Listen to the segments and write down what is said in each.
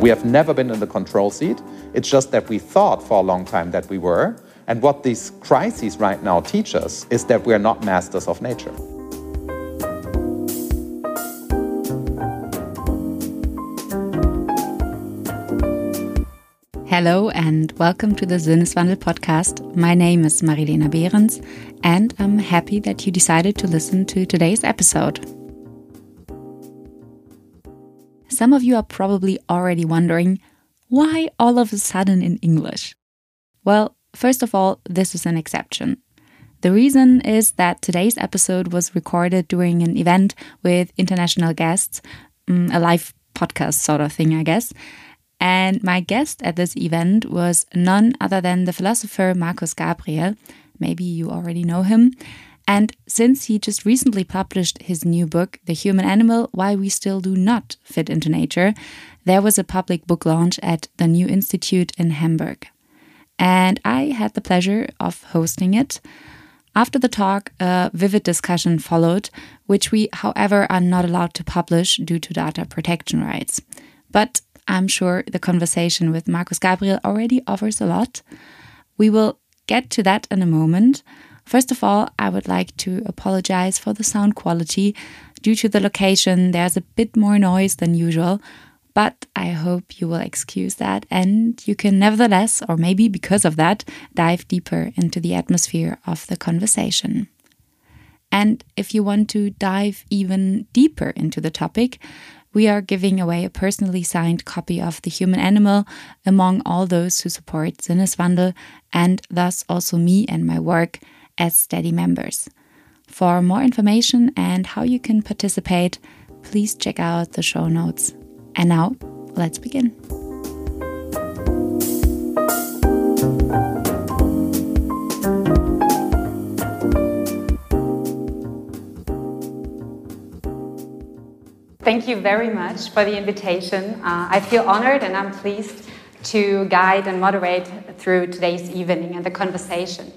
We have never been in the control seat. It's just that we thought for a long time that we were. And what these crises right now teach us is that we are not masters of nature. Hello and welcome to the Sinneswandel podcast. My name is Marilena Behrens and I'm happy that you decided to listen to today's episode. Some of you are probably already wondering why all of a sudden in English? Well, first of all, this is an exception. The reason is that today's episode was recorded during an event with international guests, mm, a live podcast sort of thing, I guess. And my guest at this event was none other than the philosopher Markus Gabriel. Maybe you already know him. And since he just recently published his new book, The Human Animal Why We Still Do Not Fit into Nature, there was a public book launch at the New Institute in Hamburg. And I had the pleasure of hosting it. After the talk, a vivid discussion followed, which we, however, are not allowed to publish due to data protection rights. But I'm sure the conversation with Markus Gabriel already offers a lot. We will get to that in a moment. First of all, I would like to apologize for the sound quality. Due to the location, there's a bit more noise than usual, but I hope you will excuse that and you can nevertheless, or maybe because of that, dive deeper into the atmosphere of the conversation. And if you want to dive even deeper into the topic, we are giving away a personally signed copy of The Human Animal among all those who support Sinneswandel and thus also me and my work as steady members. For more information and how you can participate, please check out the show notes. And now, let's begin. Thank you very much for the invitation. Uh, I feel honored and I'm pleased to guide and moderate through today's evening and the conversation.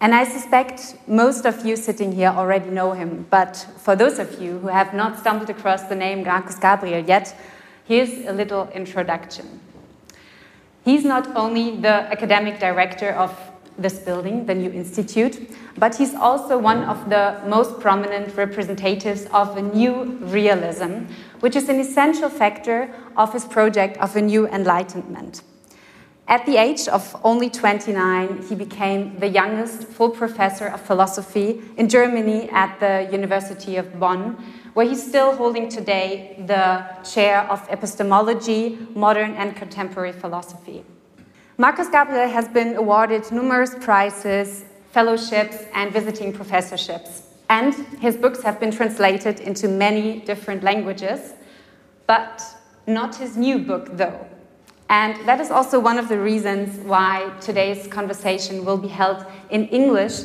And I suspect most of you sitting here already know him, but for those of you who have not stumbled across the name Markus Gabriel yet, here's a little introduction. He's not only the academic director of this building, the New Institute, but he's also one of the most prominent representatives of a new realism, which is an essential factor of his project of a new enlightenment. At the age of only 29, he became the youngest full professor of philosophy in Germany at the University of Bonn, where he's still holding today the chair of epistemology, modern and contemporary philosophy. Markus Gabriel has been awarded numerous prizes, fellowships, and visiting professorships. And his books have been translated into many different languages, but not his new book, though. And that is also one of the reasons why today's conversation will be held in English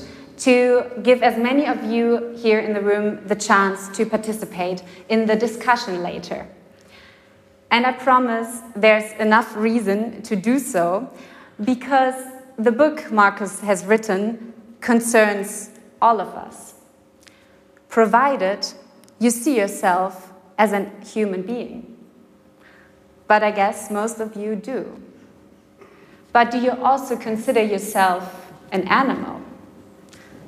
to give as many of you here in the room the chance to participate in the discussion later. And I promise there's enough reason to do so because the book Markus has written concerns all of us, provided you see yourself as a human being but I guess most of you do. But do you also consider yourself an animal?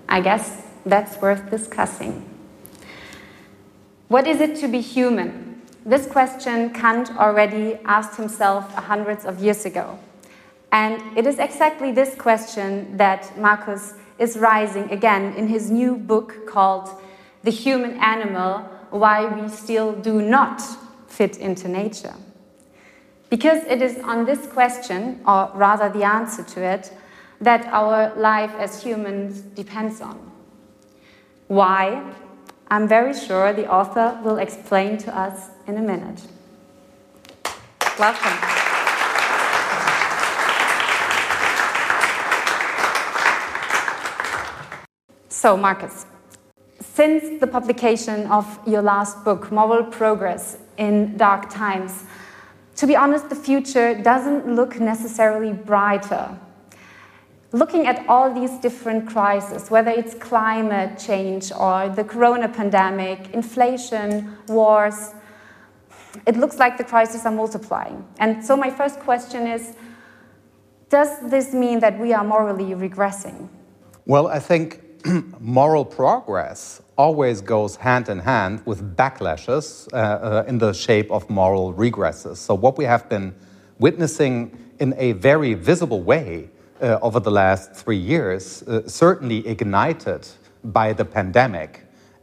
I guess that's worth discussing. What is it to be human? This question Kant already asked himself hundreds of years ago. And it is exactly this question that Markus is rising again in his new book called The Human Animal Why We Still Do Not Fit into Nature. Because it is on this question, or rather the answer to it, that our life as humans depends on. Why? I'm very sure the author will explain to us in a minute. Welcome. So, Markus, since the publication of your last book, Moral Progress in Dark Times, to be honest, the future doesn't look necessarily brighter. Looking at all these different crises, whether it's climate change or the corona pandemic, inflation, wars, it looks like the crises are multiplying. And so, my first question is Does this mean that we are morally regressing? Well, I think moral progress always goes hand in hand with backlashes uh, uh, in the shape of moral regresses. So, what we have been witnessing in a very visible way uh, over the last three years, uh, certainly ignited by the pandemic,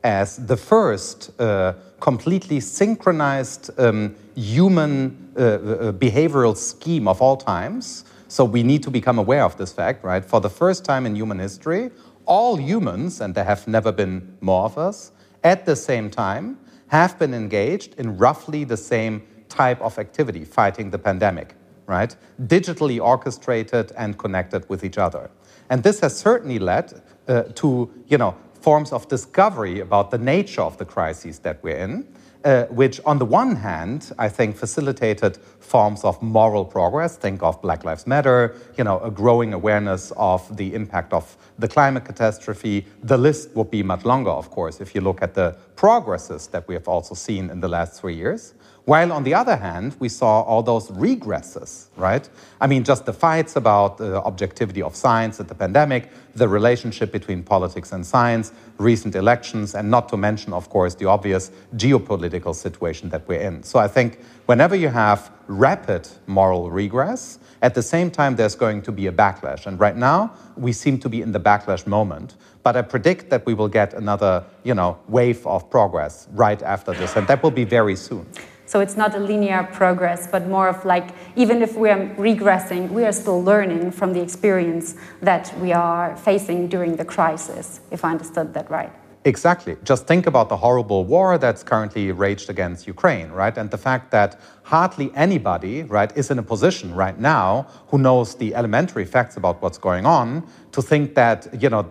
as the first uh, completely synchronized um, human uh, uh, behavioral scheme of all times. So we need to become aware of this fact, right? For the first time in human history, all humans, and there have never been more of us, at the same time have been engaged in roughly the same type of activity, fighting the pandemic, right? Digitally orchestrated and connected with each other. And this has certainly led uh, to, you know, forms of discovery about the nature of the crises that we're in, uh, which, on the one hand, I think facilitated forms of moral progress. Think of Black Lives Matter, you know, a growing awareness of the impact of the climate catastrophe. The list would be much longer, of course, if you look at the progresses that we have also seen in the last three years. While on the other hand, we saw all those regresses, right? I mean, just the fights about the objectivity of science at the pandemic, the relationship between politics and science, recent elections, and not to mention, of course, the obvious geopolitical situation that we're in. So I think whenever you have rapid moral regress, at the same time, there's going to be a backlash. And right now, we seem to be in the backlash moment. But I predict that we will get another, you know, wave of progress right after this, and that will be very soon. So it's not a linear progress, but more of like, even if we are regressing, we are still learning from the experience that we are facing during the crisis, if I understood that right. Exactly. Just think about the horrible war that's currently raged against Ukraine, right? And the fact that hardly anybody, right, is in a position right now who knows the elementary facts about what's going on to think that, you know,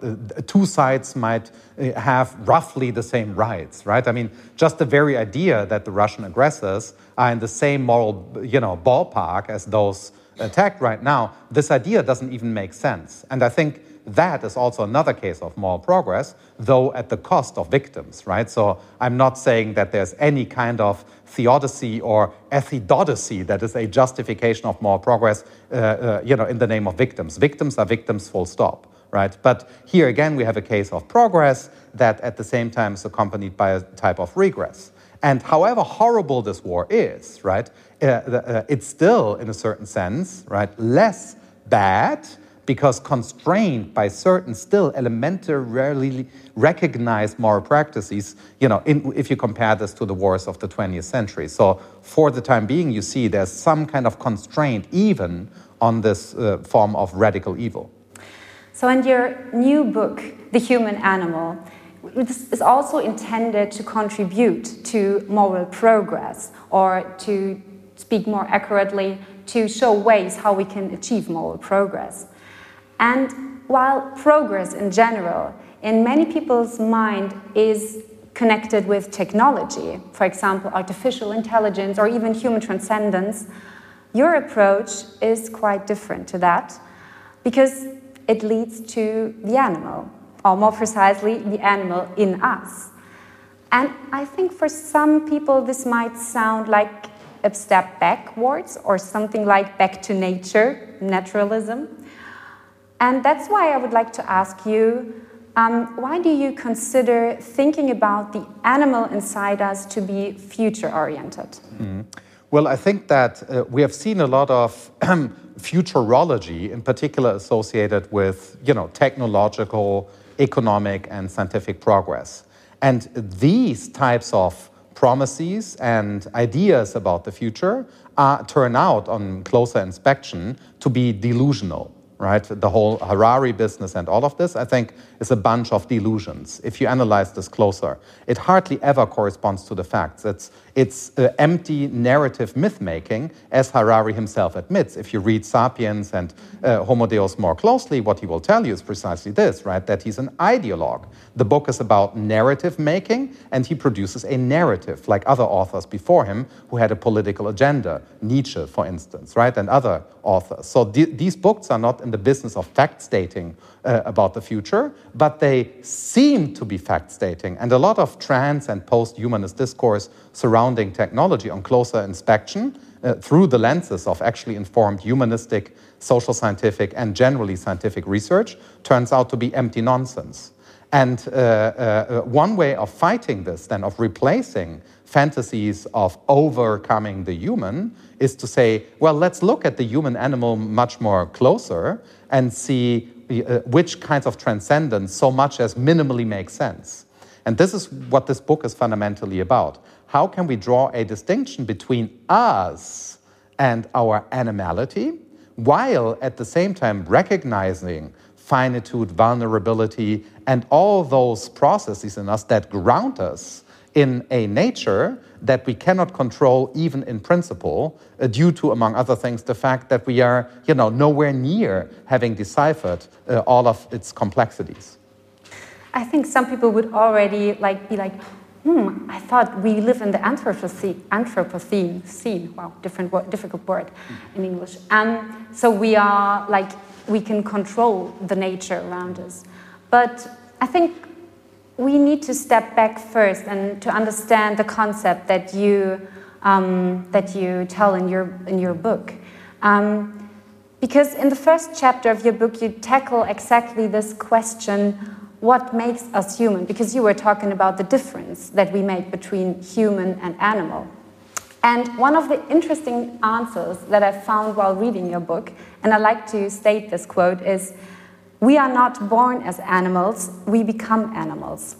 two sides might uh, have roughly the same rights, right? I mean, just the very idea that the Russian aggressors are in the same moral, you know, ballpark as those attacked right now, this idea doesn't even make sense. And I think that is also another case of moral progress, though at the cost of victims, right? So I'm not saying that there's any kind of theodicy or ethidodacy that is a justification of moral progress, uh, uh, you know, in the name of victims. Victims are victims, full stop, right? But here again, we have a case of progress that at the same time is accompanied by a type of regress. And however horrible this war is, right, uh, uh it's still, in a certain sense, right, less bad because constrained by certain still elementarily recognized moral practices, you know, in, if you compare this to the wars of the 20th century. So for the time being, you see there's some kind of constraint even on this uh, form of radical evil. So in your new book, The Human Animal, this is also intended to contribute to moral progress or to speak more accurately, to show ways how we can achieve moral progress. And while progress in general, in many people's mind, is connected with technology, for example, artificial intelligence or even human transcendence, your approach is quite different to that because it leads to the animal, or more precisely, the animal in us. And I think for some people, this might sound like a step backwards or something like back to nature, naturalism. And that's why I would like to ask you um, why do you consider thinking about the animal inside us to be future oriented? Mm. Well, I think that uh, we have seen a lot of futurology, in particular associated with you know, technological, economic, and scientific progress. And these types of promises and ideas about the future are, turn out on closer inspection to be delusional right? The whole Harari business and all of this, I think, is a bunch of delusions. If you analyze this closer, it hardly ever corresponds to the facts. It's, it's uh, empty narrative myth making, as Harari himself admits. If you read Sapiens and uh, Homo Deus more closely, what he will tell you is precisely this, right? That he's an ideologue. The book is about narrative making, and he produces a narrative, like other authors before him who had a political agenda, Nietzsche, for instance, right? And other authors. So th- these books are not in the business of fact stating uh, about the future, but they seem to be fact stating. And a lot of trans and post humanist discourse surrounding technology on closer inspection uh, through the lenses of actually informed humanistic, social scientific, and generally scientific research turns out to be empty nonsense. And uh, uh, one way of fighting this, then, of replacing fantasies of overcoming the human, is to say, well, let's look at the human animal much more closer and see Uh, which kinds of transcendence so much as minimally make sense. And this is what this book is fundamentally about. How can we draw a distinction between us and our animality while at the same time recognizing finitude, vulnerability, and all those processes in us that ground us in a nature that we cannot control even in principle uh, due to among other things the fact that we are you know nowhere near having deciphered uh, all of its complexities. I think some people would already like be like hmm i thought we live in the anthropocene anthropocene scene. Wow different difficult word in english. And so we are like we can control the nature around us. But I think we need to step back first and to understand the concept that you, um, that you tell in your, in your book. Um, because in the first chapter of your book, you tackle exactly this question what makes us human? Because you were talking about the difference that we make between human and animal. And one of the interesting answers that I found while reading your book, and I like to state this quote, is We are not born as animals, we become animals.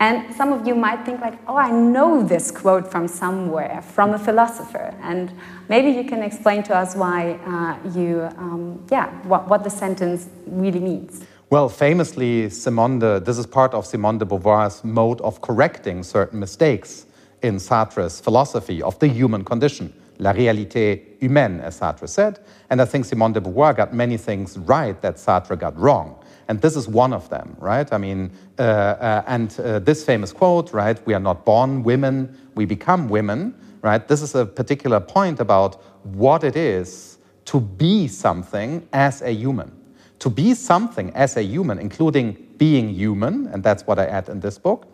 And some of you might think, like, oh, I know this quote from somewhere, from a philosopher. And maybe you can explain to us why uh, you, um, yeah, what, what the sentence really means. Well, famously, Simone de, this is part of Simone de Beauvoir's mode of correcting certain mistakes in Sartre's philosophy of the human condition, la réalité humaine, as Sartre said. And I think Simone de Beauvoir got many things right that Sartre got wrong. And this is one of them, right? I mean, uh, uh, and uh, this famous quote, right? We are not born women, we become women, right? This is a particular point about what it is to be something as a human. To be something as a human, including being human, and that's what I add in this book,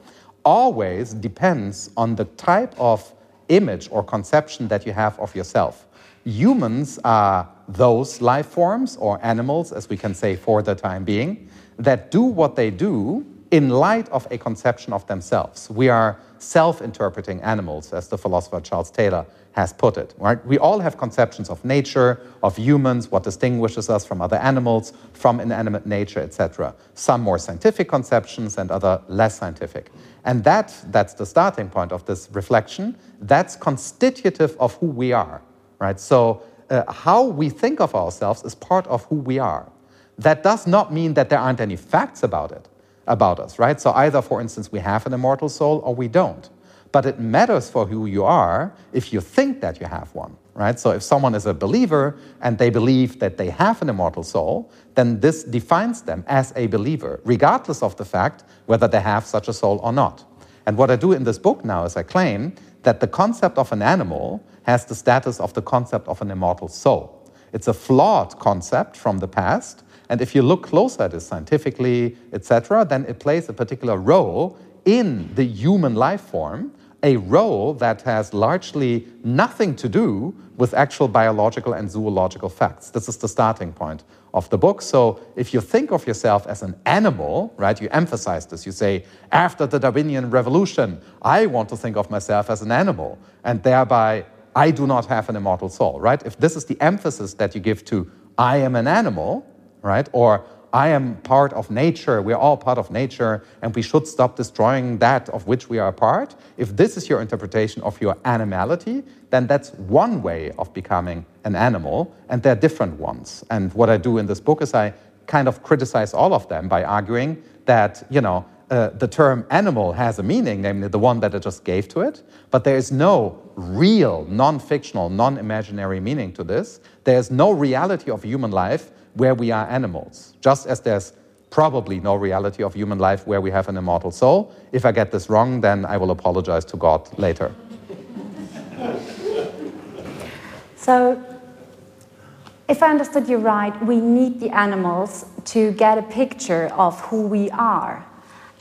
always depends on the type of image or conception that you have of yourself. Humans are those life forms or animals, as we can say for the time being, that do what they do in light of a conception of themselves. We are self interpreting animals, as the philosopher Charles Taylor has put it. Right? We all have conceptions of nature, of humans, what distinguishes us from other animals, from inanimate nature, etc. Some more scientific conceptions and other less scientific. And that, that's the starting point of this reflection. That's constitutive of who we are. Right? So uh, how we think of ourselves is part of who we are. That does not mean that there aren't any facts about it, about us, right? So either, for instance, we have an immortal soul or we don't. But it matters for who you are if you think that you have one, right? So if someone is a believer and they believe that they have an immortal soul, then this defines them as a believer, regardless of the fact whether they have such a soul or not. And what I do in this book now is I claim that the concept of an animal has the status of the concept of an immortal soul. It's a flawed concept from the past, and if you look closer at it scientifically, etc., then it plays a particular role in the human life form, a role that has largely nothing to do with actual biological and zoological facts. This is the starting point of the book. So if you think of yourself as an animal, right, you emphasize this. You say, after the Darwinian revolution, I want to think of myself as an animal, and thereby I do not have an immortal soul, right? If this is the emphasis that you give to I am an animal, right, or I am part of nature, we're all part of nature, and we should stop destroying that of which we are a part. If this is your interpretation of your animality, then that's one way of becoming an animal, and there are different ones. And what I do in this book is I kind of criticize all of them by arguing that, you know, uh, the term animal has a meaning, namely the one that I just gave to it, but there is no real, non fictional, non imaginary meaning to this. There is no reality of human life where we are animals, just as there's probably no reality of human life where we have an immortal soul. If I get this wrong, then I will apologize to God later. So, if I understood you right, we need the animals to get a picture of who we are.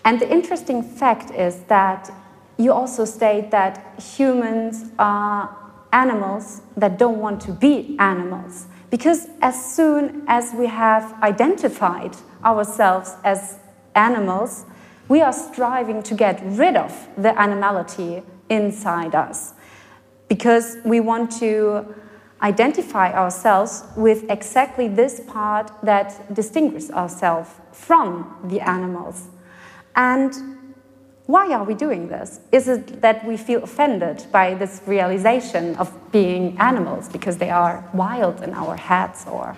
And the interesting fact is that you also state that humans are animals that don't want to be animals. Because as soon as we have identified ourselves as animals, we are striving to get rid of the animality inside us. Because we want to identify ourselves with exactly this part that distinguishes ourselves from the animals. And why are we doing this? Is it that we feel offended by this realization of being animals because they are wild in our heads, or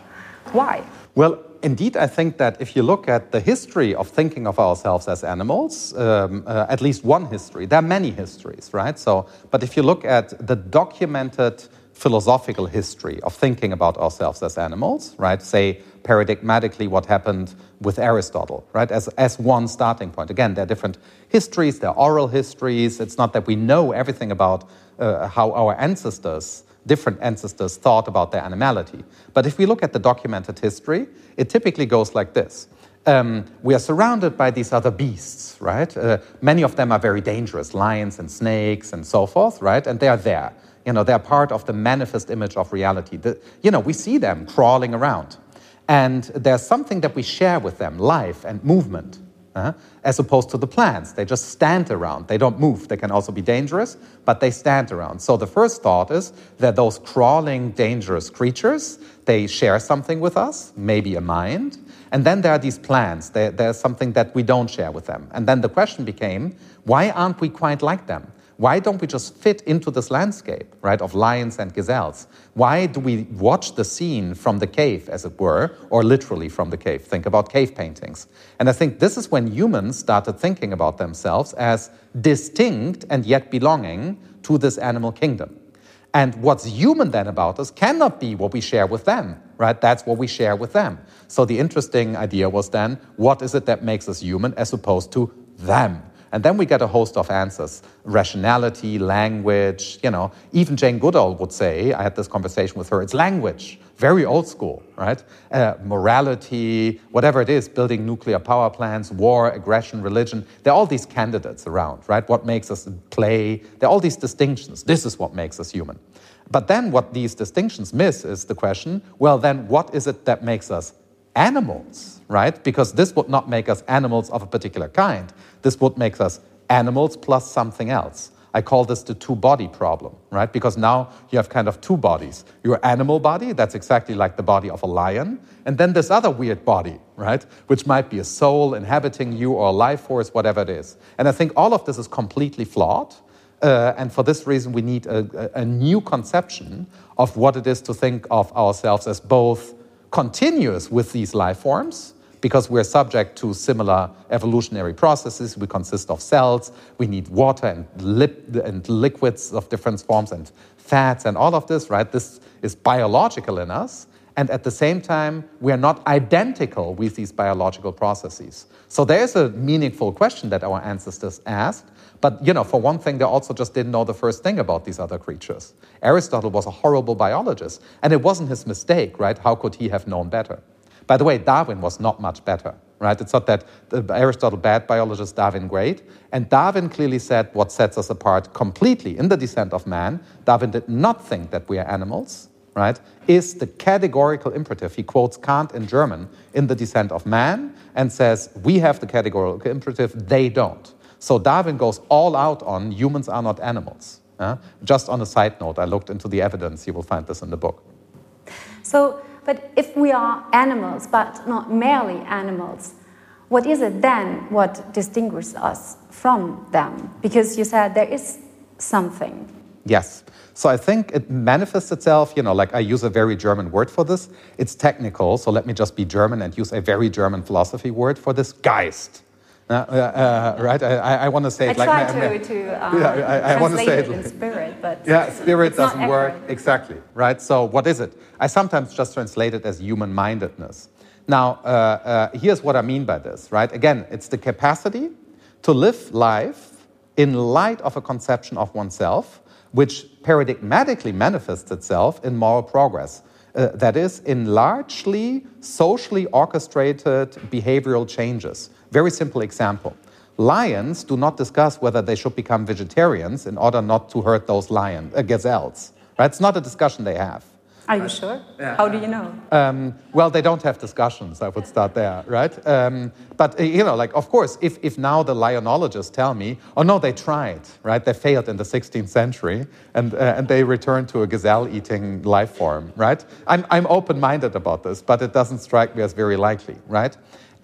why? Well, indeed, I think that if you look at the history of thinking of ourselves as animals, um, uh, at least one history, there are many histories, right? So, but if you look at the documented philosophical history of thinking about ourselves as animals, right? Say paradigmatically what happened with Aristotle, right? As, as one starting point. Again, there are different histories, there are oral histories. It's not that we know everything about uh, how our ancestors, different ancestors, thought about their animality. But if we look at the documented history, it typically goes like this. Um, we are surrounded by these other beasts, right? Uh, many of them are very dangerous, lions and snakes and so forth, right? And they are there. You know, they're part of the manifest image of reality. The, you know, we see them crawling around. And there's something that we share with them life and movement, uh, as opposed to the plants. They just stand around. They don't move. They can also be dangerous, but they stand around. So the first thought is that those crawling, dangerous creatures, they share something with us, maybe a mind. And then there are these plants. there's something that we don't share with them. And then the question became why aren't we quite like them? Why don't we just fit into this landscape, right, of lions and gazelles? Why do we watch the scene from the cave, as it were, or literally from the cave? Think about cave paintings. And I think this is when humans started thinking about themselves as distinct and yet belonging to this animal kingdom. And what's human then about us cannot be what we share with them, right? That's what we share with them. So the interesting idea was then, what is it that makes us human as opposed to them? And then we get a host of answers rationality, language. You know, even Jane Goodall would say, I had this conversation with her, it's language, very old school, right? Uh, morality, whatever it is, building nuclear power plants, war, aggression, religion. There are all these candidates around, right? What makes us play? There are all these distinctions. This is what makes us human. But then what these distinctions miss is the question well, then what is it that makes us animals, right? Because this would not make us animals of a particular kind. This would make us animals plus something else. I call this the two body problem, right? Because now you have kind of two bodies. Your animal body, that's exactly like the body of a lion, and then this other weird body, right? Which might be a soul inhabiting you or a life force, whatever it is. And I think all of this is completely flawed. Uh, and for this reason, we need a, a, a new conception of what it is to think of ourselves as both continuous with these life forms because we're subject to similar evolutionary processes. We consist of cells, we need water and, lip, and liquids of different forms and fats and all of this, right? This is biological in us. And at the same time, we are not identical with these biological processes. So there's a meaningful question that our ancestors asked but, you know, for one thing, they also just didn't know the first thing about these other creatures. Aristotle was a horrible biologist, and it wasn't his mistake, right? How could he have known better? By the way, Darwin was not much better, right? It's not that Aristotle bad biologist, Darwin great. And Darwin clearly said what sets us apart completely in the descent of man. Darwin did not think that we are animals, right? Is the categorical imperative. He quotes Kant in German in the descent of man and says, we have the categorical imperative, they don't. So Darwin goes all out on humans are not animals. Uh, just on a side note, I looked into the evidence. You will find this in the book. So, but if we are animals, but not merely animals, what is it then what distinguishes us from them? Because you said there is something. Yes. So I think it manifests itself, you know, like I use a very German word for this. It's technical, so let me just be German and use a very German philosophy word for this Geist. Uh, uh, right? I, I want to say it I like try to, to um, yeah, I, I want to say it in spirit, but yeah, spirit doesn't work exactly, right? So what is it? I sometimes just translate it as human-mindedness. Now, uh, uh, here's what I mean by this, right? Again, it's the capacity to live life in light of a conception of oneself, which paradigmatically manifests itself in moral progress. uh, that is in largely socially orchestrated behavioral changes. Very simple example. Lions do not discuss whether they should become vegetarians in order not to hurt those lion, uh, gazelles. Right? It's not a discussion they have. Are you sure? Yeah. How do you know? Um, well, they don't have discussions. I would start there, right? Um, but uh, you know, like of course, if if now the lionologists tell me, oh no, they tried, right? They failed in the 16th century, and uh, and they returned to a gazelle-eating life form, right? I'm I'm open-minded about this, but it doesn't strike me as very likely, right?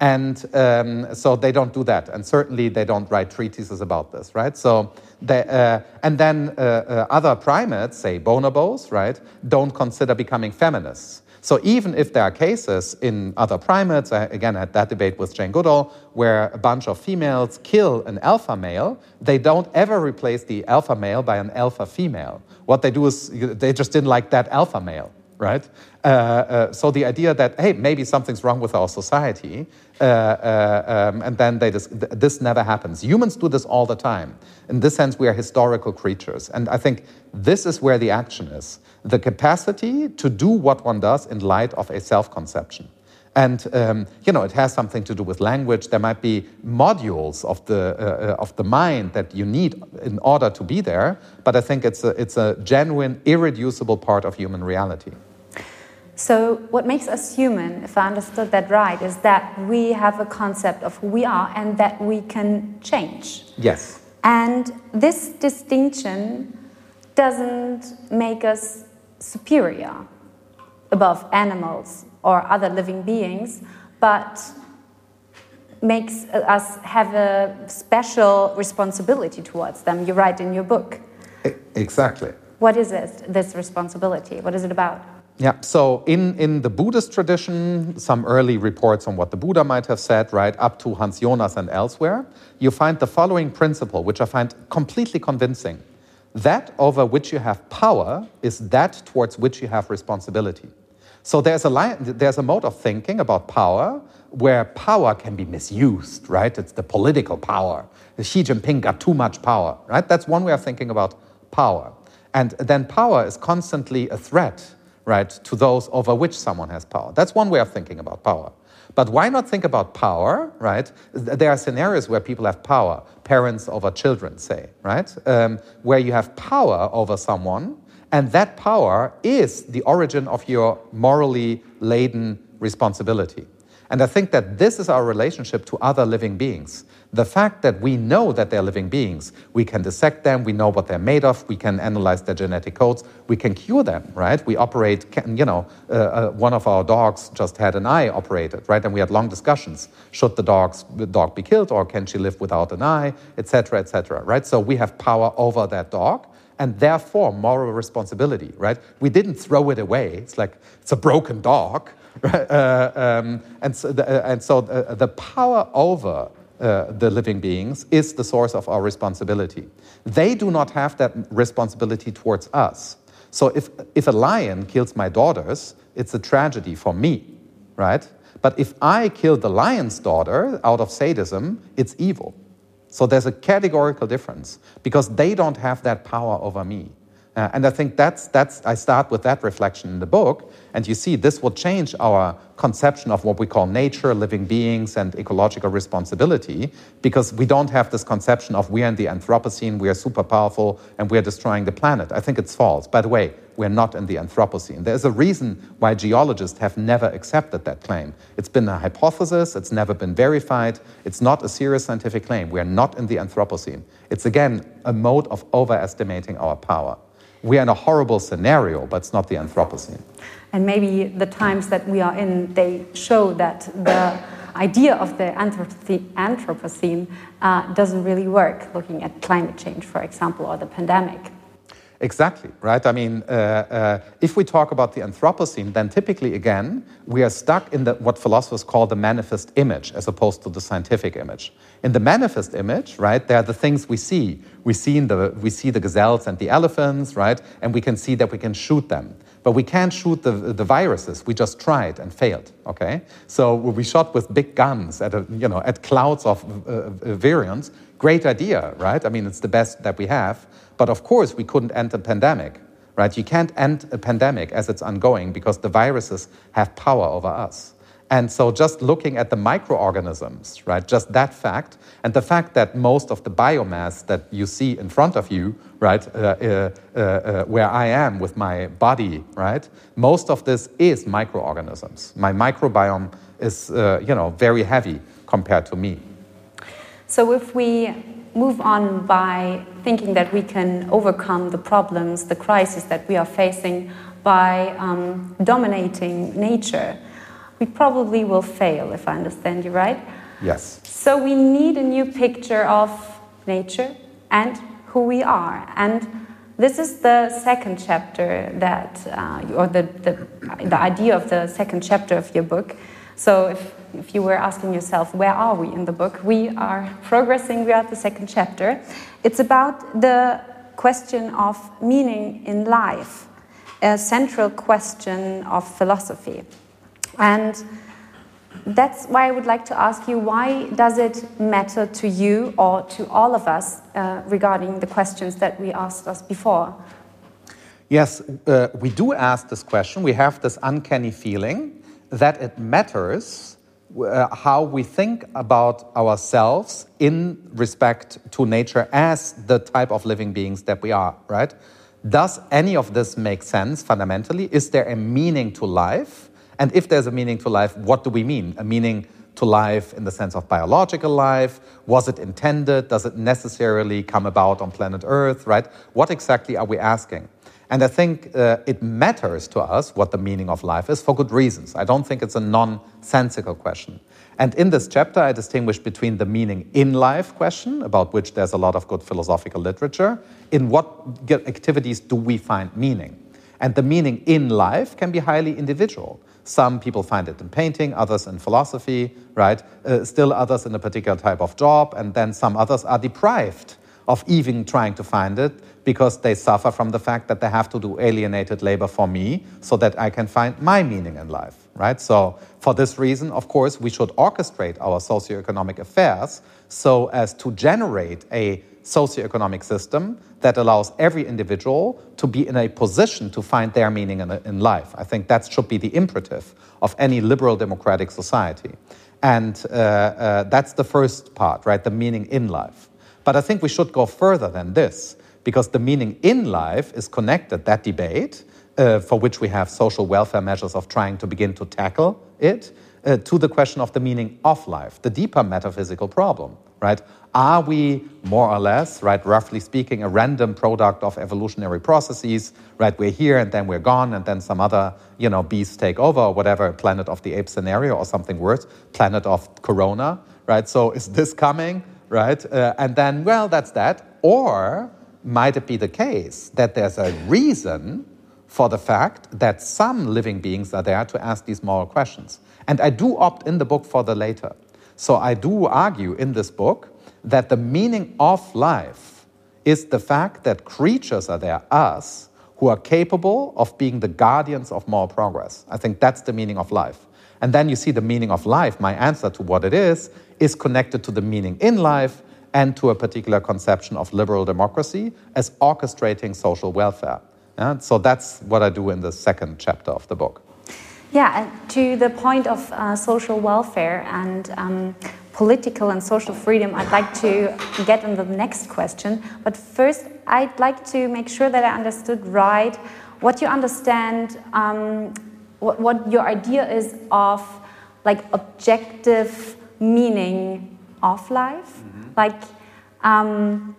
And um, so they don't do that. And certainly they don't write treatises about this, right? So they, uh, and then uh, uh, other primates, say bonobos, right, don't consider becoming feminists. So even if there are cases in other primates, I again had that debate with Jane Goodall, where a bunch of females kill an alpha male, they don't ever replace the alpha male by an alpha female. What they do is they just didn't like that alpha male, right? Uh, uh, so the idea that hey maybe something's wrong with our society uh, uh, um, and then they just, this never happens. Humans do this all the time. In this sense we are historical creatures. And i think this is where the action is. The capacity to do what one does in light of a self-conception. And um, you know it has something to do with language. There might be modules of the uh, of the mind that you need in order to be there. But i think it's a, it's a genuine irreducible part of human reality so, what makes us human, if I understood that right, is that we have a concept of who we are and that we can change. Yes. And this distinction doesn't make us superior above animals or other living beings, but makes us have a special responsibility towards them. You write in your book. Exactly. What is it, this responsibility? What is it about? Yeah, so in, in the Buddhist tradition, some early reports on what the Buddha might have said, right, up to Hans Jonas and elsewhere, you find the following principle, which I find completely convincing. That over which you have power is that towards which you have responsibility. So there's a, there's a mode of thinking about power where power can be misused, right? It's the political power. Xi Jinping got too much power, right? That's one way of thinking about power. And then power is constantly a threat right, to those over which someone has power. That's one way of thinking about power. But why not think about power, right? There are scenarios where people have power, parents over children, say, right? Um, where you have power over someone, and that power is the origin of your morally laden responsibility. And I think that this is our relationship to other living beings. The fact that we know that they're living beings, we can dissect them, we know what they're made of, we can analyze their genetic codes, we can cure them, right? We operate, you know, uh, uh, one of our dogs just had an eye operated, right? And we had long discussions. Should the, dogs, the dog be killed or can she live without an eye, etc., etc., right? So we have power over that dog and therefore moral responsibility, right? We didn't throw it away. It's like it's a broken dog, right? Uh, um, and so, the, uh, and so the, the power over uh, the living beings is the source of our responsibility. They do not have that responsibility towards us. So if, if a lion kills my daughters, it's a tragedy for me, right? But if I kill the lion's daughter out of sadism, it's evil. So there's a categorical difference because they don't have that power over me. Uh, and I think that's, that's, I start with that reflection in the book. And you see, this will change our conception of what we call nature, living beings, and ecological responsibility, because we don't have this conception of we are in the Anthropocene, we are super powerful, and we are destroying the planet. I think it's false. By the way, we're not in the Anthropocene. There's a reason why geologists have never accepted that claim. It's been a hypothesis, it's never been verified, it's not a serious scientific claim. We're not in the Anthropocene. It's again a mode of overestimating our power we are in a horrible scenario, but it's not the Anthropocene. And maybe the times that we are in, they show that the idea of the Anthropocene uh, doesn't really work, looking at climate change, for example, or the pandemic. Exactly, right? I mean, uh, uh, if we talk about the Anthropocene, then typically, again, we are stuck in the, what philosophers call the manifest image as opposed to the scientific image. In the manifest image, right, there are the things we see. We see, the, we see the gazelles and the elephants, right? And we can see that we can shoot them. But we can't shoot the, the viruses. We just tried and failed, okay? So we shot with big guns at, a, you know, at clouds of uh, uh virions. Great idea, right? I mean, it's the best that we have. But of course, we couldn't end the pandemic. right? You can't end a pandemic as it's ongoing because the viruses have power over us. And so just looking at the microorganisms, right, just that fact, and the fact that most of the biomass that you see in front of you, right, uh, uh, uh, uh where I am with my body, right, most of this is microorganisms. My microbiome is, uh, you know, very heavy compared to me. So if we move on by thinking that we can overcome the problems, the crisis that we are facing by um, dominating nature, we probably will fail, if I understand you right. Yes. So we need a new picture of nature and who we are. And this is the second chapter that, uh, or the, the, the idea of the second chapter of your book. So if, if you were asking yourself, where are we in the book? We are progressing, we are at the second chapter. It's about the question of meaning in life, a central question of philosophy. And that's why I would like to ask you why does it matter to you or to all of us uh, regarding the questions that we asked us before? Yes, uh, we do ask this question. We have this uncanny feeling that it matters uh, how we think about ourselves in respect to nature as the type of living beings that we are, right? Does any of this make sense fundamentally? Is there a meaning to life? And if there's a meaning to life, what do we mean? A meaning to life in the sense of biological life? Was it intended? Does it necessarily come about on planet Earth, right? What exactly are we asking? And I think uh, it matters to us what the meaning of life is for good reasons. I don't think it's a nonsensical question. And in this chapter, I distinguish between the meaning in life question, about which there's a lot of good philosophical literature, in what activities do we find meaning? And the meaning in life can be highly individual. Some people find it in painting, others in philosophy, right? Uh, still others in a particular type of job, and then some others are deprived of even trying to find it because they suffer from the fact that they have to do alienated labor for me so that I can find my meaning in life, right? So, for this reason, of course, we should orchestrate our socioeconomic affairs so as to generate a socioeconomic system that allows every individual to be in a position to find their meaning in, in life. I think that should be the imperative of any liberal democratic society. And uh, uh, that's the first part, right? The meaning in life. But I think we should go further than this because the meaning in life is connected, that debate, uh, for which we have social welfare measures of trying to begin to tackle it, uh, to the question of the meaning of life, the deeper metaphysical problem, right? Are we more or less, right, roughly speaking, a random product of evolutionary processes, right? We're here and then we're gone, and then some other, you know, beasts take over, or whatever, Planet of the Apes scenario, or something worse, Planet of Corona, right? So is this coming, right? Uh, and then, well, that's that. Or might it be the case that there's a reason for the fact that some living beings are there to ask these moral questions? And I do opt in the book for the later. So I do argue in this book that the meaning of life is the fact that creatures are there, us, who are capable of being the guardians of moral progress. I think that's the meaning of life. And then you see the meaning of life, my answer to what it is, is connected to the meaning in life and to a particular conception of liberal democracy as orchestrating social welfare. Yeah? So that's what I do in the second chapter of the book. Yeah, to the point of uh, social welfare and um, political and social freedom, I'd like to get on the next question. But first, I'd like to make sure that I understood right what you understand, um, what, what your idea is of like objective meaning of life. Mm -hmm. Like, um,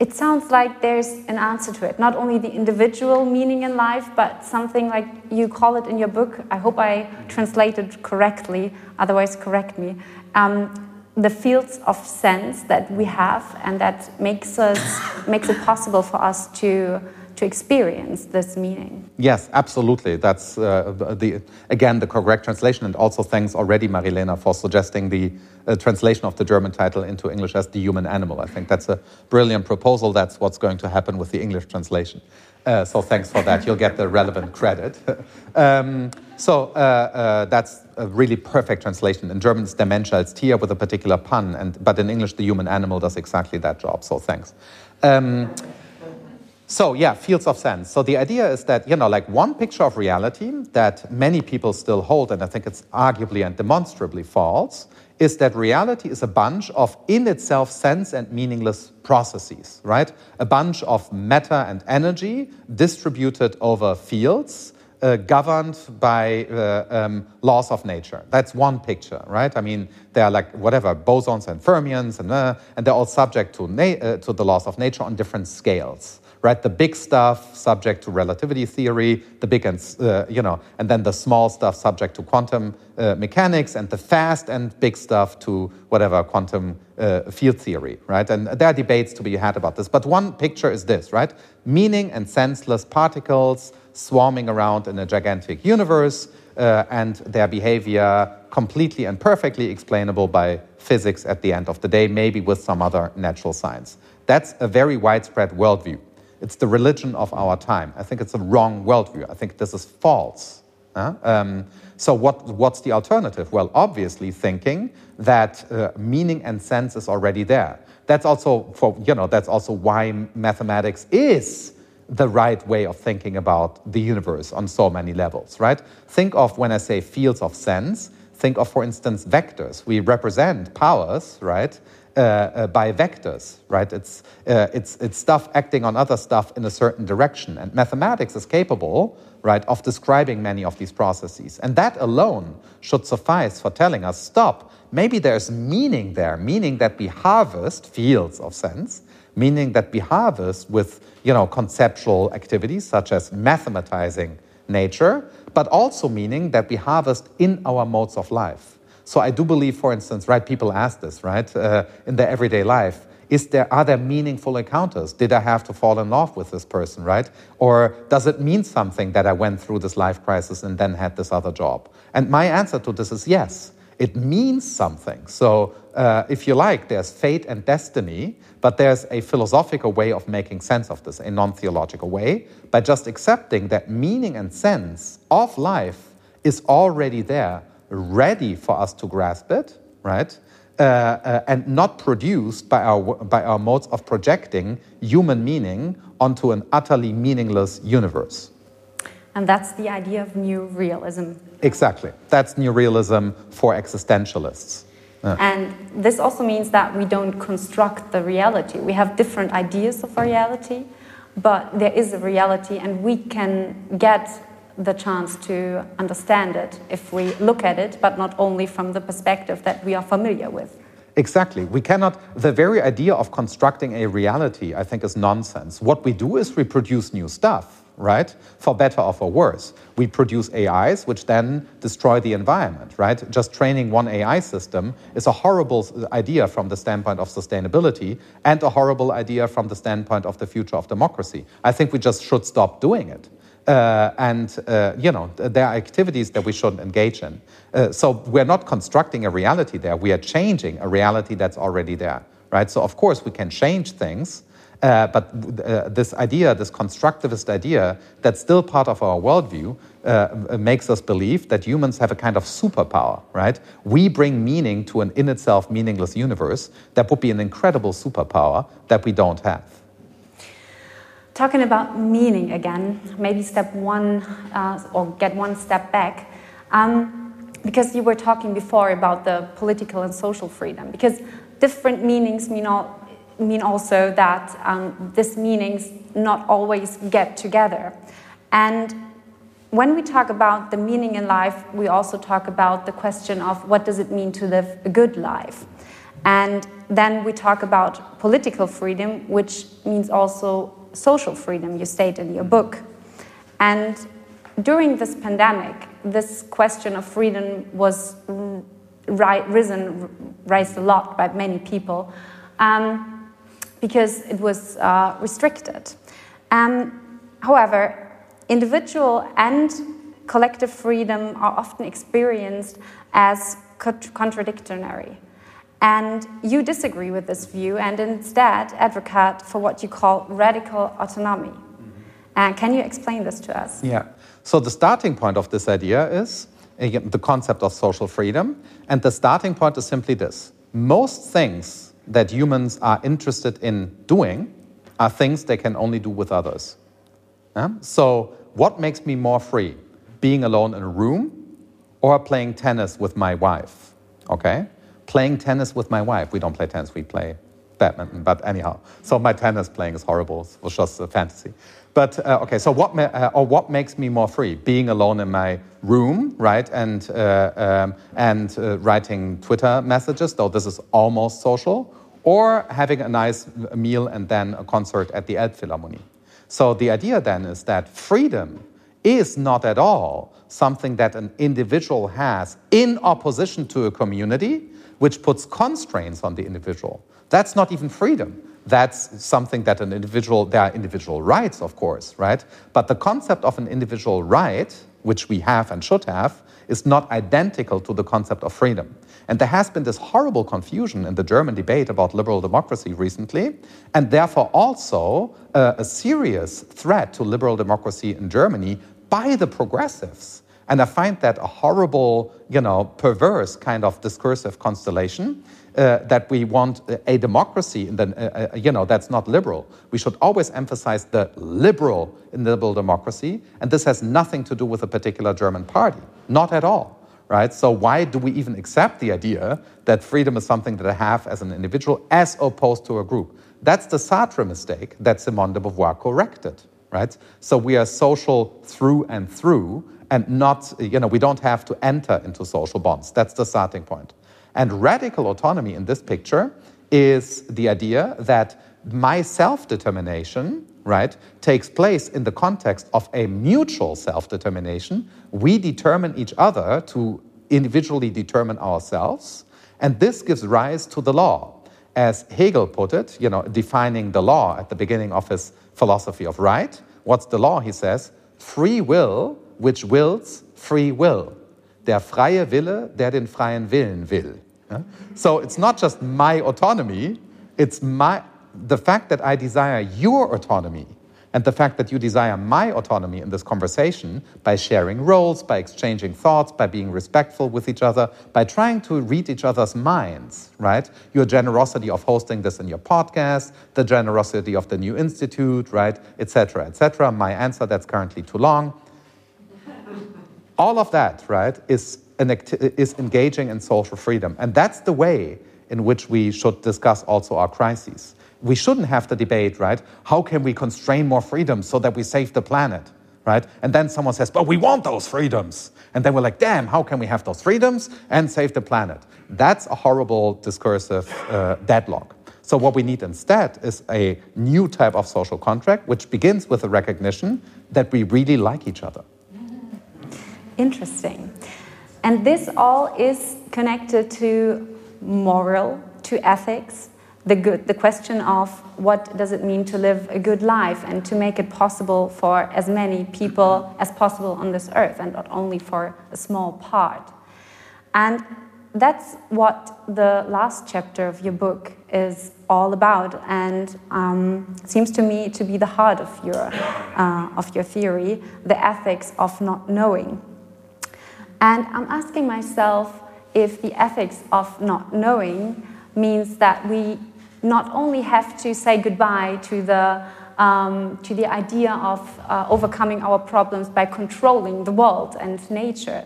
it sounds like there's an answer to it. Not only the individual meaning in life, but something like you call it in your book. I hope I translated correctly, otherwise, correct me. Um, the fields of sense that we have and that makes us makes it possible for us to to experience this meaning. Yes, absolutely. That's uh, the again the correct translation, and also thanks already, Marilena, for suggesting the uh, translation of the German title into English as the human animal. I think that's a brilliant proposal. That's what's going to happen with the English translation. Uh, so thanks for that. You'll get the relevant credit. um, so uh, uh, that's a really perfect translation. In German, it's Der Mensch als Tier with a particular pun, and but in English, the human animal does exactly that job. So thanks. Um, So, yeah, fields of sense. So, the idea is that, you know, like one picture of reality that many people still hold, and I think it's arguably and demonstrably false, is that reality is a bunch of in itself sense and meaningless processes, right? A bunch of matter and energy distributed over fields. Uh, governed by uh, um, laws of nature. That's one picture, right? I mean, they are like whatever bosons and fermions, and uh, and they're all subject to uh, to the laws of nature on different scales right? The big stuff subject to relativity theory, the big and, uh, you know, and then the small stuff subject to quantum uh, mechanics, and the fast and big stuff to whatever quantum uh, field theory, right? And there are debates to be had about this. But one picture is this, right? Meaning and senseless particles swarming around in a gigantic universe, uh, and their behavior completely and perfectly explainable by physics at the end of the day, maybe with some other natural science. That's a very widespread worldview. It's the religion of our time. I think it's a wrong worldview. I think this is false. Uh, um, so, what, what's the alternative? Well, obviously, thinking that uh, meaning and sense is already there. That's also for you know. That's also why mathematics is the right way of thinking about the universe on so many levels. Right? Think of when I say fields of sense. Think of, for instance, vectors. We represent powers, right? Uh, uh, by vectors, right? It's, uh, it's, it's stuff acting on other stuff in a certain direction. And mathematics is capable, right, of describing many of these processes. And that alone should suffice for telling us stop, maybe there's meaning there, meaning that we harvest fields of sense, meaning that we harvest with, you know, conceptual activities such as mathematizing nature, but also meaning that we harvest in our modes of life. So I do believe, for instance, right, people ask this, right, uh, in their everyday life. Is there, are there meaningful encounters? Did I have to fall in love with this person, right? Or does it mean something that I went through this life crisis and then had this other job? And my answer to this is yes. It means something. So, uh, if you like, there's fate and destiny, but there's a philosophical way of making sense of this, a non theological way, by just accepting that meaning and sense of life is already there ready for us to grasp it, right? Uh, uh, and not produced by our, by our modes of projecting human meaning onto an utterly meaningless universe. And that's the idea of new realism. Exactly. That's new realism for existentialists. Yeah. And this also means that we don't construct the reality. We have different ideas of reality, but there is a reality, and we can get the chance to understand it if we look at it, but not only from the perspective that we are familiar with. Exactly. We cannot, the very idea of constructing a reality, I think, is nonsense. What we do is we produce new stuff, right? For better or for worse. We produce AIs, which then destroy the environment, right? Just training one AI system is a horrible idea from the standpoint of sustainability and a horrible idea from the standpoint of the future of democracy. I think we just should stop doing it. Uh, and uh, you know there are activities that we shouldn't engage in. Uh, so we're not constructing a reality there. We are changing a reality that's already there, right? So of course we can change things, uh, but uh, this idea, this constructivist idea, that's still part of our worldview, uh, makes us believe that humans have a kind of superpower, right? We bring meaning to an in itself meaningless universe. That would be an incredible superpower that we don't have. Talking about meaning again, maybe step one uh, or get one step back. Um, because you were talking before about the political and social freedom, because different meanings mean, all, mean also that um, these meanings not always get together. And when we talk about the meaning in life, we also talk about the question of what does it mean to live a good life. And then we talk about political freedom, which means also social freedom you state in your book. And during this pandemic, this question of freedom was ri- risen, raised a lot by many people um, because it was uh, restricted. Um, however, individual and collective freedom are often experienced as contradictory. And you disagree with this view and instead advocate for what you call radical autonomy. Mm-hmm. And can you explain this to us? Yeah. So, the starting point of this idea is again, the concept of social freedom. And the starting point is simply this most things that humans are interested in doing are things they can only do with others. Yeah? So, what makes me more free? Being alone in a room or playing tennis with my wife? Okay? Playing tennis with my wife. We don't play tennis, we play badminton, but anyhow. So, my tennis playing is horrible. It was just a fantasy. But uh, okay, so what, uh, or what makes me more free? Being alone in my room, right, and uh, um, and uh, writing Twitter messages, though this is almost social, or having a nice meal and then a concert at the Elbphilharmonie. So the idea then is that freedom is not at all something that an individual has in opposition to a community, which puts constraints on the individual. That's not even freedom that's something that an individual, there are individual rights, of course, right? But the concept of an individual right, which we have and should have, is not identical to the concept of freedom. And there has been this horrible confusion in the German debate about liberal democracy recently, and therefore also uh, a serious threat to liberal democracy in Germany by the progressives. And I find that a horrible, you know, perverse kind of discursive constellation uh, that we want a democracy, in the, uh, uh, you know, that's not liberal. We should always emphasize the liberal in liberal democracy, and this has nothing to do with a particular German party, not at all. Right? So why do we even accept the idea that freedom is something that I have as an individual as opposed to a group? That's the Sartre mistake that Simone de Beauvoir corrected. Right? So we are social through and through, and not, you know, we don't have to enter into social bonds. That's the starting point. And radical autonomy in this picture is the idea that my self determination, right, takes place in the context of a mutual self determination. We determine each other to individually determine ourselves, and this gives rise to the law. As Hegel put it, you know, defining the law at the beginning of his philosophy of right, what's the law? He says, free will which wills free will. Der freie Wille, der den freien Willen will. So it's not just my autonomy, it's my, the fact that I desire your autonomy and the fact that you desire my autonomy in this conversation by sharing roles, by exchanging thoughts, by being respectful with each other, by trying to read each other's minds, right? Your generosity of hosting this in your podcast, the generosity of the new institute, right, etc., etc. My answer that's currently too long. All of that, right, is is engaging in social freedom. And that's the way in which we should discuss also our crises. We shouldn't have the debate, right? How can we constrain more freedom so that we save the planet, right? And then someone says, but we want those freedoms. And then we're like, damn, how can we have those freedoms and save the planet? That's a horrible discursive uh, deadlock. So, what we need instead is a new type of social contract, which begins with the recognition that we really like each other. Interesting. And this all is connected to moral, to ethics, the good, the question of what does it mean to live a good life and to make it possible for as many people as possible on this earth and not only for a small part. And that's what the last chapter of your book is all about, and um, seems to me to be the heart of your uh, of your theory, the ethics of not knowing. And I'm asking myself if the ethics of not knowing means that we not only have to say goodbye to the um, to the idea of uh, overcoming our problems by controlling the world and nature,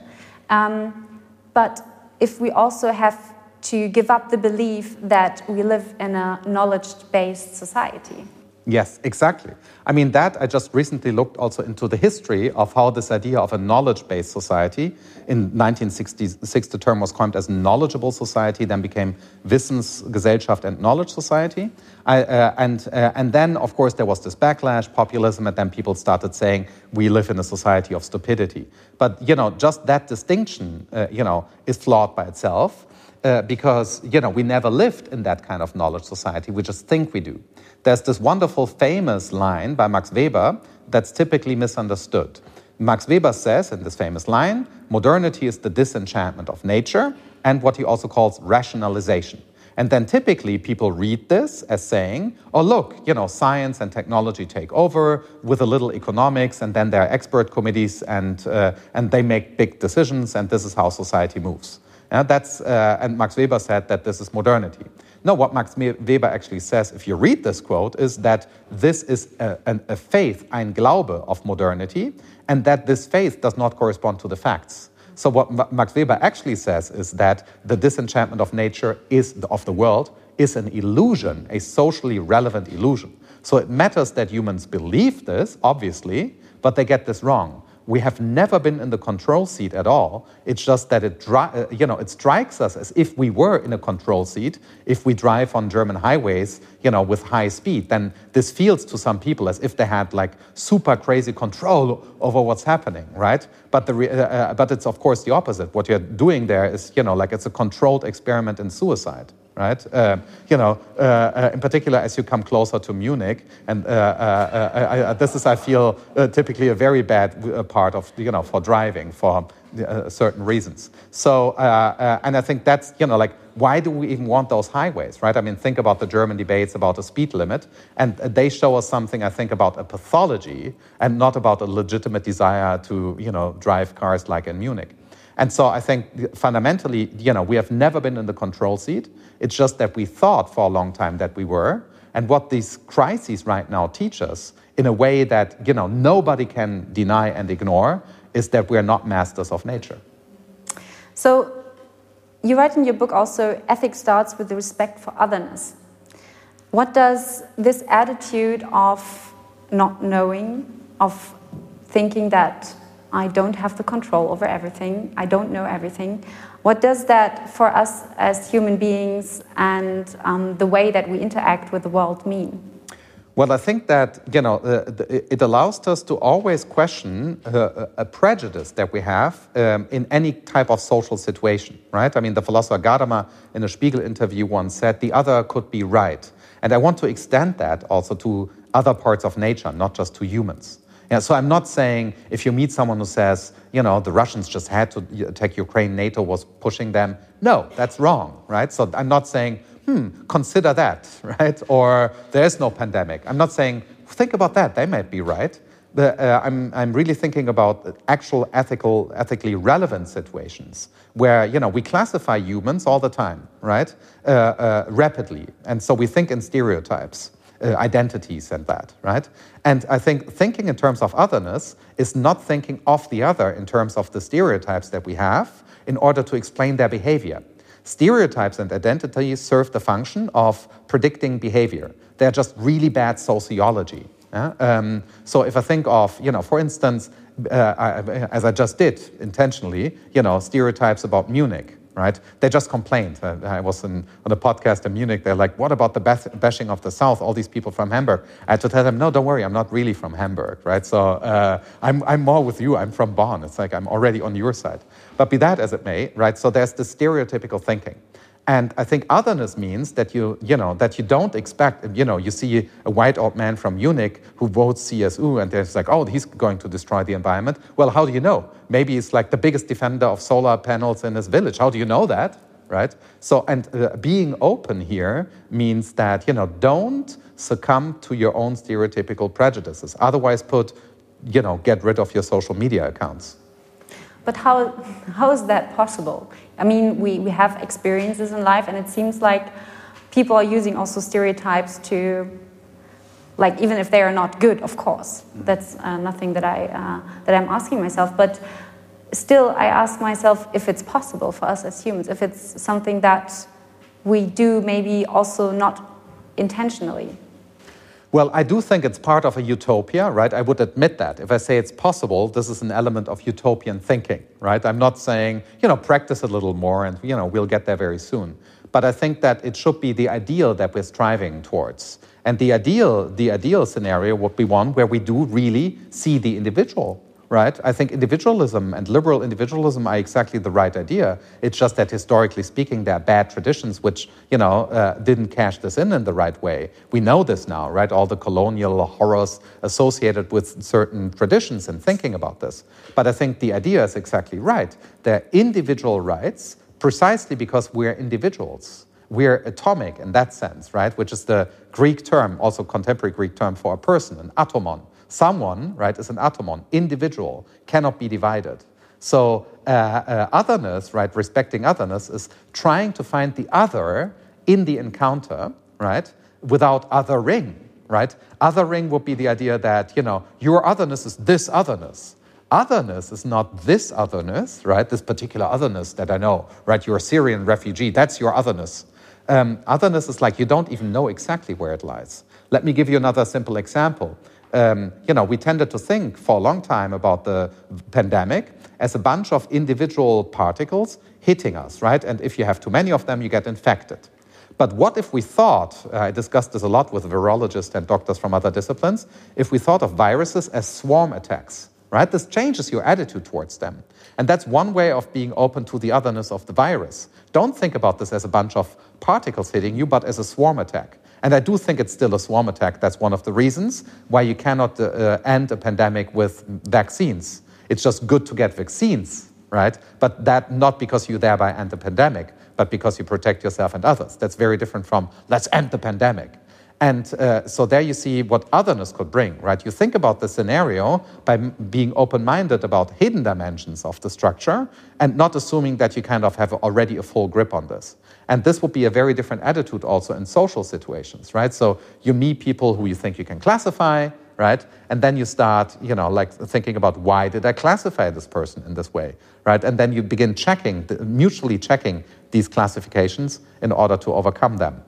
um, but if we also have to give up the belief that we live in a knowledge based society. Yes, exactly. I mean, that I just recently looked also into the history of how this idea of a knowledge based society in 1966, the term was coined as knowledgeable society, then became Wissensgesellschaft and Knowledge Society. I, uh, and, uh, and then, of course, there was this backlash, populism, and then people started saying we live in a society of stupidity. But, you know, just that distinction, uh, you know, is flawed by itself. Uh, because you know we never lived in that kind of knowledge society. We just think we do. There's this wonderful, famous line by Max Weber that's typically misunderstood. Max Weber says in this famous line modernity is the disenchantment of nature and what he also calls rationalization. And then typically people read this as saying, oh, look, you know, science and technology take over with a little economics, and then there are expert committees, and, uh, and they make big decisions, and this is how society moves. That's, uh, and Max Weber said that this is modernity. No, what Max Weber actually says, if you read this quote, is that this is a, a, a faith, ein Glaube of modernity, and that this faith does not correspond to the facts. So what Max Weber actually says is that the disenchantment of nature is of the world is an illusion, a socially relevant illusion. So it matters that humans believe this, obviously, but they get this wrong. We have never been in the control seat at all. It's just that it, uh, you know, it strikes us as if we were in a control seat. If we drive on German highways, you know, with high speed, then this feels to some people as if they had like super crazy control over what's happening, right? But the, uh, uh, but it's of course the opposite. What you're doing there is, you know, like it's a controlled experiment in suicide right? Uh, you know, uh, uh, in particular as you come closer to Munich, and uh, uh, I, this is, I feel, typically a very bad part of, you know, for driving for certain reasons. So, and I think that's, you know, like, why do we even want those highways, right? I mean, think about the German debates about the speed limit, and they show us something, I think, about a pathology and not about a legitimate desire to, you know, drive cars like in Munich. And so I think fundamentally, you know, we have never been in the control seat. It's just that we thought for a long time that we were. And what these crises right now teach us, in a way that you know nobody can deny and ignore, is that we are not masters of nature. So, you write in your book also, ethics starts with the respect for otherness. What does this attitude of not knowing, of thinking that I don't have the control over everything, I don't know everything. What does that for us as human beings and um, the way that we interact with the world mean? Well, I think that you know uh, it allows us to always question uh, a prejudice that we have um, in any type of social situation, right? I mean, the philosopher Gadamer in a Spiegel interview once said, "The other could be right," and I want to extend that also to other parts of nature, not just to humans. Yeah, so I'm not saying if you meet someone who says, you know, the Russians just had to attack Ukraine, NATO was pushing them. No, that's wrong, right? So I'm not saying, hmm, consider that, right? Or there's no pandemic. I'm not saying, think about that, they might be right. But, uh, I'm, I'm really thinking about actual ethical, ethically relevant situations where, you know, we classify humans all the time, right? Uh, uh, rapidly. And so we think in stereotypes uh, identities and that, right? And I think thinking in terms of otherness is not thinking of the other in terms of the stereotypes that we have in order to explain their behavior. Stereotypes and identities serve the function of predicting behavior. They're just really bad sociology. Yeah? Um, so if I think of, you know, for instance, uh, I, as I just did intentionally, you know, stereotypes about Munich right? They just complained. Uh, I was in, on a podcast in Munich. They're like, what about the bashing of the South? All these people from Hamburg. I had to tell them, no, don't worry, I'm not really from Hamburg, right? So uh, I'm, I'm more with you. I'm from Bonn. It's like I'm already on your side. But be that as it may, right? So there's the stereotypical thinking. And I think otherness means that you, you know, that you don't expect, you know, you see a white old man from Munich who votes CSU and there's like, oh, he's going to destroy the environment. Well, how do you know? Maybe he's like the biggest defender of solar panels in his village. How do you know that? Right? So, and uh, being open here means that, you know, don't succumb to your own stereotypical prejudices. Otherwise, put, you know, get rid of your social media accounts. But how, how is that possible? I mean, we, we have experiences in life, and it seems like people are using also stereotypes to, like, even if they are not good, of course. That's uh, nothing that, I, uh, that I'm asking myself. But still, I ask myself if it's possible for us as humans, if it's something that we do maybe also not intentionally. Well, I do think it's part of a utopia, right? I would admit that. If I say it's possible, this is an element of utopian thinking, right? I'm not saying, you know, practice a little more and, you know, we'll get there very soon. But I think that it should be the ideal that we're striving towards. And the ideal, the ideal scenario would be one where we do really see the individual right? I think individualism and liberal individualism are exactly the right idea. It's just that historically speaking, there are bad traditions which, you know, uh, didn't cash this in in the right way. We know this now, right? All the colonial horrors associated with certain traditions and thinking about this. But I think the idea is exactly right. They're individual rights precisely because we're individuals. We're atomic in that sense, right? Which is the Greek term, also contemporary Greek term for a person, an atomon. Someone, right, is an atomon, individual, cannot be divided. So uh, uh, otherness, right, respecting otherness is trying to find the other in the encounter, right, without othering, right? Othering would be the idea that, you know, your otherness is this otherness. Otherness is not this otherness, right? This particular otherness that I know, right? You're a Syrian refugee, that's your otherness. Um, otherness is like you don't even know exactly where it lies. Let me give you another simple example. Um, you know, we tended to think for a long time about the pandemic as a bunch of individual particles hitting us, right? And if you have too many of them, you get infected. But what if we thought, uh, I discussed this a lot with virologists and doctors from other disciplines, if we thought of viruses as swarm attacks, right? This changes your attitude towards them. And that's one way of being open to the otherness of the virus. Don't think about this as a bunch of particles hitting you, but as a swarm attack. And I do think it's still a swarm attack. That's one of the reasons why you cannot uh, end a pandemic with vaccines. It's just good to get vaccines, right? But that not because you thereby end the pandemic, but because you protect yourself and others. That's very different from let's end the pandemic. And uh, so there you see what otherness could bring, right? You think about the scenario by being open minded about hidden dimensions of the structure and not assuming that you kind of have already a full grip on this. And this would be a very different attitude also in social situations, right? So you meet people who you think you can classify, right? And then you start, you know, like thinking about why did I classify this person in this way, right? And then you begin checking, mutually checking these classifications in order to overcome them.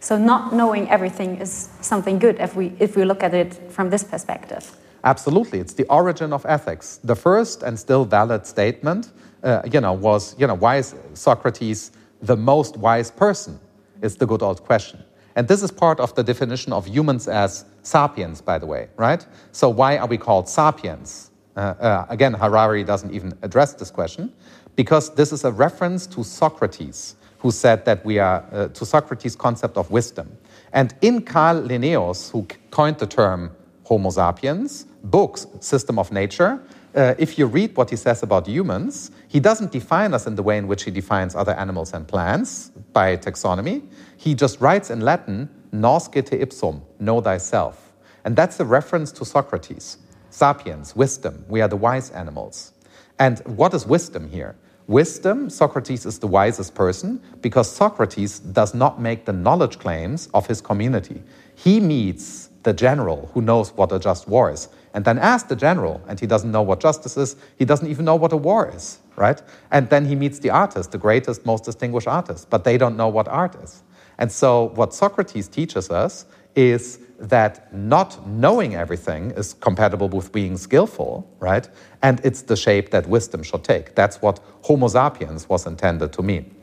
So not knowing everything is something good if we, if we look at it from this perspective. Absolutely. It's the origin of ethics. The first and still valid statement, uh, you know, was, you know, why is Socrates the most wise person? Is the good old question. And this is part of the definition of humans as sapiens, by the way, right? So why are we called sapiens? Uh, uh, again, Harari doesn't even address this question because this is a reference to Socrates who said that we are uh, to Socrates' concept of wisdom. And in Carl Linnaeus, who coined the term Homo sapiens, books, System of Nature, uh, if you read what he says about humans, he doesn't define us in the way in which he defines other animals and plants by taxonomy. He just writes in Latin, nosce te ipsum, know thyself. And that's a reference to Socrates. Sapiens, wisdom, we are the wise animals. And what is wisdom here? Wisdom, Socrates is the wisest person because Socrates does not make the knowledge claims of his community. He meets the general who knows what a just war is and then ask the general, and he doesn't know what justice is, he doesn't even know what a war is, right? And then he meets the artist, the greatest, most distinguished artist, but they don't know what art is. And so, what Socrates teaches us is that not knowing everything is compatible with being skillful, right? And it's the shape that wisdom should take. That's what Homo sapiens was intended to mean.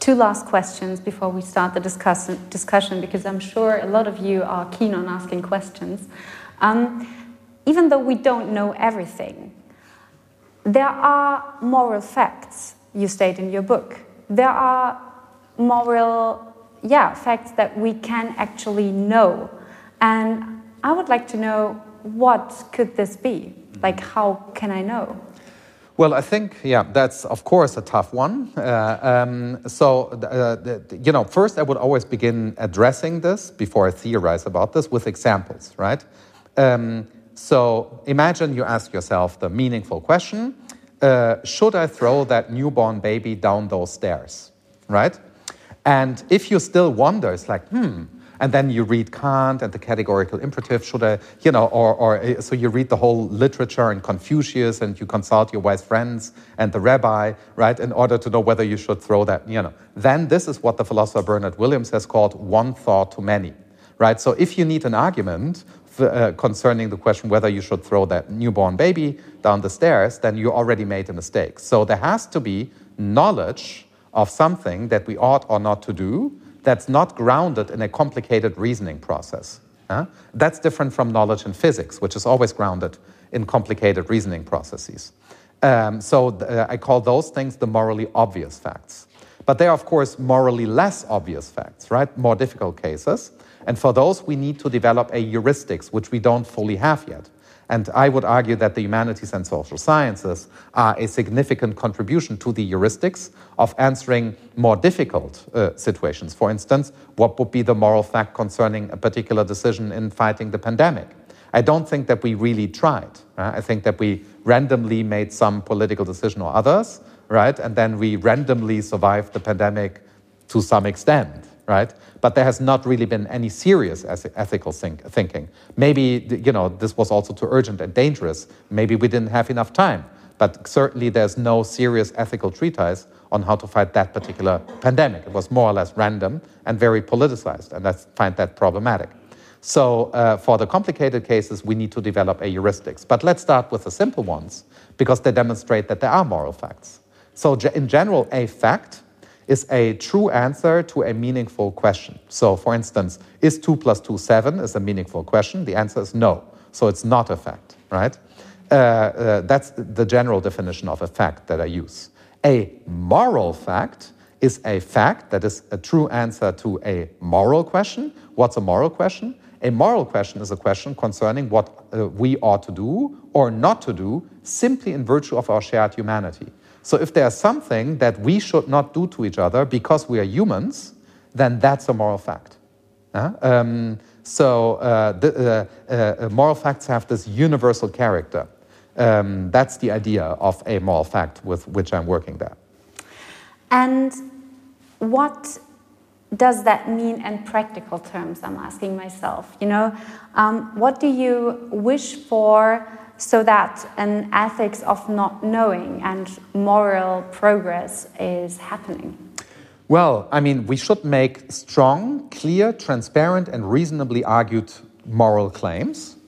Two last questions before we start the discuss discussion, because I'm sure a lot of you are keen on asking questions. Um, even though we don't know everything, there are moral facts you state in your book. There are moral yeah, facts that we can actually know. And I would like to know what could this be? Like, how can I know? Well, I think, yeah, that's of course a tough one. Uh, um, so, uh, the, you know, first I would always begin addressing this before I theorize about this with examples, right? Um, so, imagine you ask yourself the meaningful question uh, Should I throw that newborn baby down those stairs, right? And if you still wonder, it's like, hmm, and then you read Kant and the categorical imperative, should I, you know, or, or eh, so you read the whole literature and Confucius and you consult your wise friends and the rabbi, right, in order to know whether you should throw that, you know. Then this is what the philosopher Bernard Williams has called one thought too many, right? So if you need an argument uh, concerning the question whether you should throw that newborn baby down the stairs, then you already made a mistake. So there has to be knowledge of something that we ought or not to do that's not grounded in a complicated reasoning process. Uh, that's different from knowledge in physics, which is always grounded in complicated reasoning processes. Um, so uh, I call those things the morally obvious facts. But they are, of course, morally less obvious facts, right? More difficult cases. And for those, we need to develop a heuristics, which we don't fully have yet. And I would argue that the humanities and social sciences are a significant contribution to the heuristics of answering more difficult uh, situations. For instance, what would be the moral fact concerning a particular decision in fighting the pandemic? I don't think that we really tried. Right? I think that we randomly made some political decision or others, right? And then we randomly survived the pandemic to some extent, right? But there has not really been any serious ethical think thinking. Maybe, you know, this was also too urgent and dangerous. Maybe we didn't have enough time. But certainly there's no serious ethical treatise on how to fight that particular pandemic. It was more or less random and very politicized, and I find that problematic. So, uh, for the complicated cases, we need to develop a heuristics. But let's start with the simple ones because they demonstrate that there are moral facts. So, in general, a fact is a true answer to a meaningful question. So, for instance, is 2 plus 2 7 is a meaningful question? The answer is no. So, it's not a fact, right? Uh, uh, that's the general definition of a fact that I use. A moral fact is a fact that is a true answer to a moral question. What's a moral question? A moral question is a question concerning what uh, we ought to do or not to do simply in virtue of our shared humanity. So if there's something that we should not do to each other because we are humans, then that's a moral fact. Uh, um, so uh, the, uh, uh, moral facts have this universal character. Um, that's the idea of a moral fact with which I'm working there. And what does that mean in practical terms? I'm asking myself. You know, um, what do you wish for so that an ethics of not knowing and moral progress is happening? Well, I mean, we should make strong, clear, transparent, and reasonably argued moral claims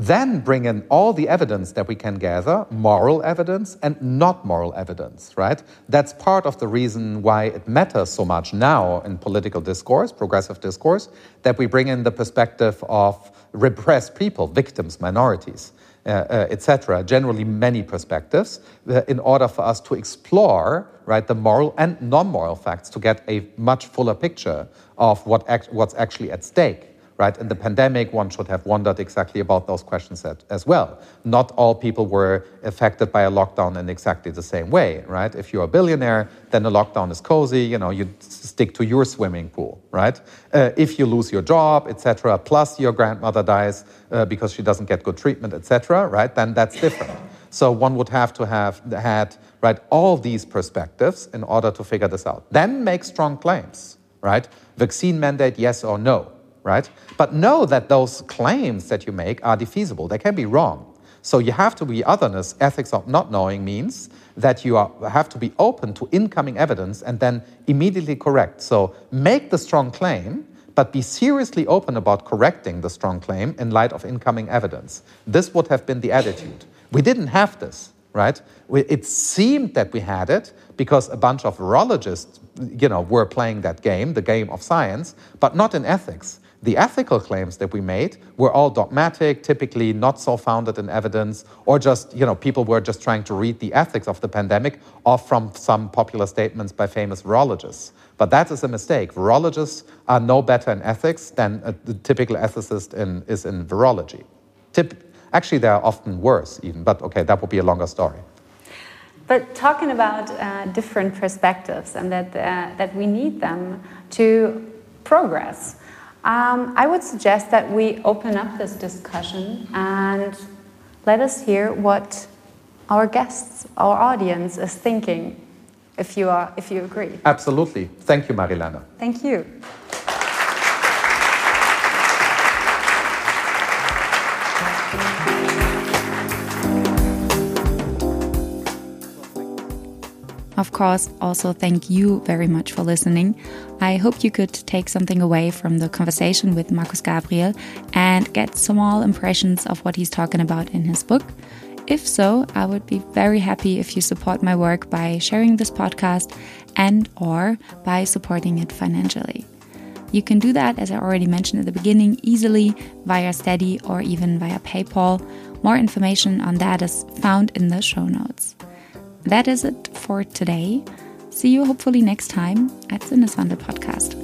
then bring in all the evidence that we can gather, moral evidence and not moral evidence, right? That's part of the reason why it matters so much now in political discourse, progressive discourse, that we bring in the perspective of repressed people, victims, minorities. Uh, uh, etc. Generally, many perspectives, uh, in order for us to explore right the moral and non-moral facts to get a much fuller picture of what act, what's actually at stake right? In the pandemic, one should have wondered exactly about those questions as well. Not all people were affected by a lockdown in exactly the same way, right? If you're a billionaire, then the lockdown is cozy. You know, you stick to your swimming pool, right? Uh, if you lose your job, etc., plus your grandmother dies uh, because she doesn't get good treatment, etc., right? Then that's different. So one would have to have had right all these perspectives in order to figure this out. Then make strong claims, right? Vaccine mandate, yes or no right? But know that those claims that you make are defeasible. They can be wrong. So you have to be otherness. Ethics of not knowing means that you are, have to be open to incoming evidence and then immediately correct. So make the strong claim, but be seriously open about correcting the strong claim in light of incoming evidence. This would have been the attitude. We didn't have this, right? It seemed that we had it because a bunch of virologists, you know, were playing that game, the game of science, but not in ethics. The ethical claims that we made were all dogmatic, typically not so founded in evidence, or just, you know, people were just trying to read the ethics of the pandemic off from some popular statements by famous virologists. But that is a mistake. Virologists are no better in ethics than a, the typical ethicist in, is in virology. Tip, actually, they are often worse, even, but okay, that would be a longer story. But talking about uh, different perspectives and that, uh, that we need them to progress. Um, I would suggest that we open up this discussion and let us hear what our guests, our audience is thinking, if you, are, if you agree. Absolutely. Thank you, Marilena. Thank you. Of course, also thank you very much for listening. I hope you could take something away from the conversation with Markus Gabriel and get small impressions of what he's talking about in his book. If so, I would be very happy if you support my work by sharing this podcast and or by supporting it financially. You can do that, as I already mentioned at the beginning, easily via Steady or even via PayPal. More information on that is found in the show notes that is it for today. See you hopefully next time at the Sinnwandel podcast.